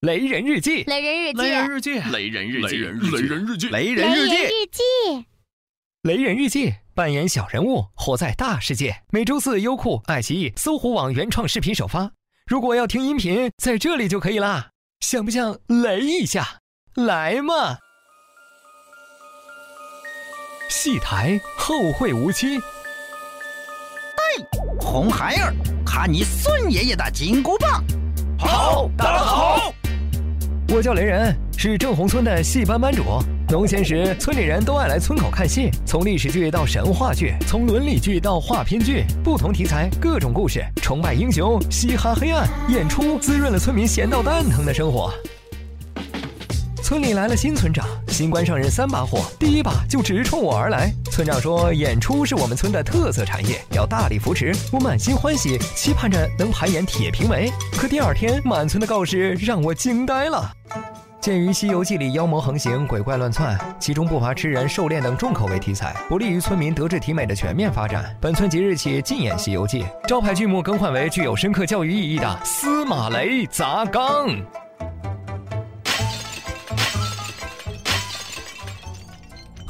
雷人日记，雷人日记，雷人日记，雷人日记，雷人日记，雷人日记，记，雷人日记，扮演小人物，活在大世界。每周四，优酷、爱奇艺、搜狐网原创视频首发。如果要听音频，在这里就可以啦。想不想雷一下？来嘛！戏台后会无期。哎，红孩儿，看你孙爷爷的金箍棒！好，大家好。我叫雷仁，是正红村的戏班班主。农闲时，村里人都爱来村口看戏，从历史剧到神话剧，从伦理剧到话片剧，不同题材，各种故事，崇拜英雄，嘻哈黑暗，演出滋润了村民闲到蛋疼的生活。村里来了新村长，新官上任三把火，第一把就直冲我而来。村长说，演出是我们村的特色产业，要大力扶持。我满心欢喜，期盼着能排演《铁平梅》。可第二天，满村的告示让我惊呆了。鉴于《西游记》里妖魔横行、鬼怪乱窜，其中不乏吃人、狩猎等重口味题材，不利于村民德智体美的全面发展。本村即日起禁演《西游记》，招牌剧目更换为具有深刻教育意义的《司马雷砸缸》。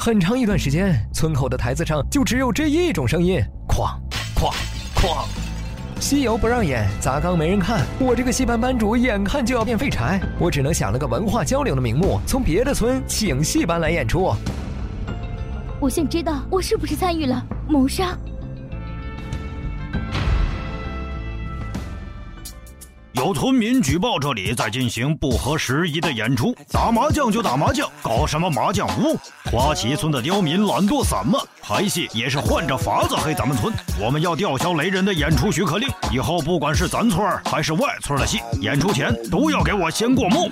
很长一段时间，村口的台子上就只有这一种声音：哐哐哐。西游不让演，砸缸没人看，我这个戏班班主眼看就要变废柴，我只能想了个文化交流的名目，从别的村请戏班来演出。我想知道我是不是参与了谋杀。有村民举报这里在进行不合时宜的演出，打麻将就打麻将，搞什么麻将屋？花旗村的刁民懒惰散漫，排戏也是换着法子黑咱们村。我们要吊销雷人的演出许可令，以后不管是咱村还是外村的戏，演出前都要给我先过目。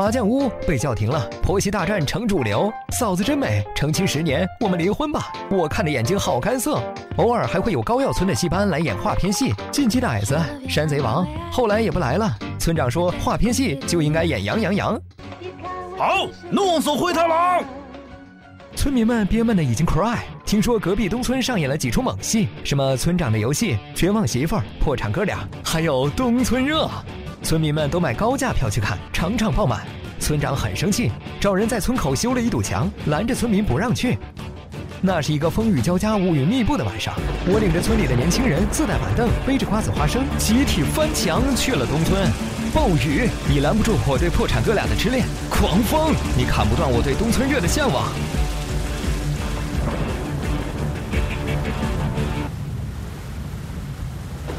麻将屋被叫停了，婆媳大战成主流。嫂子真美，成亲十年，我们离婚吧。我看的眼睛好干涩。偶尔还会有高要村的戏班来演画片戏，进击的矮子、山贼王，后来也不来了。村长说画片戏就应该演杨洋洋。好，弄死灰太狼！村民们憋闷的已经 cry。听说隔壁东村上演了几出猛戏，什么村长的游戏、绝望媳妇儿、破产哥俩，还有东村热。村民们都买高价票去看，场场爆满。村长很生气，找人在村口修了一堵墙，拦着村民不让去。那是一个风雨交加、乌云密布的晚上，我领着村里的年轻人，自带板凳，背着瓜子花生，集体翻墙去了东村。暴雨，你拦不住我对破产哥俩的痴恋；狂风，你砍不断我对东村热的向往。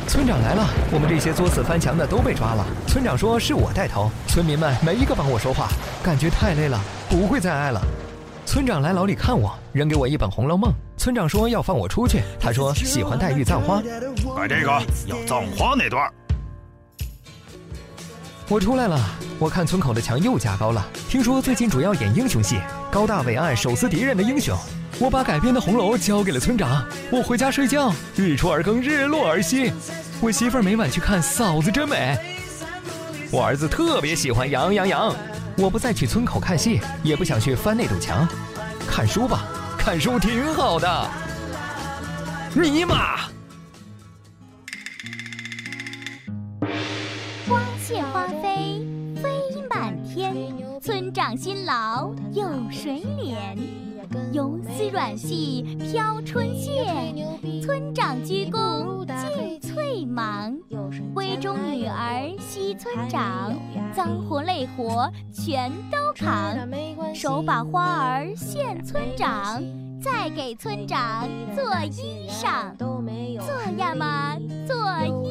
村长来了，我们这些作死翻墙的都被抓了。村长说是我带头，村民们没一个帮我说话，感觉太累了，不会再爱了。村长来牢里看我，扔给我一本《红楼梦》。村长说要放我出去，他说喜欢黛玉葬花，改这个要葬花那段。我出来了，我看村口的墙又加高了。听说最近主要演英雄戏，高大伟岸、手撕敌人的英雄。我把改编的红楼交给了村长，我回家睡觉，日出而更，日落而息。我媳妇儿每晚去看《嫂子真美》，我儿子特别喜欢杨洋洋。我不再去村口看戏，也不想去翻那堵墙，看书吧，看书挺好的。尼玛！花谢花飞，飞满天。村长辛劳有谁怜？游丝软系飘春榭，村长鞠躬尽翠芒。闺中女儿惜村长，脏活累活全都扛。手把花儿献村长，再给村长做衣裳。做呀嘛，做衣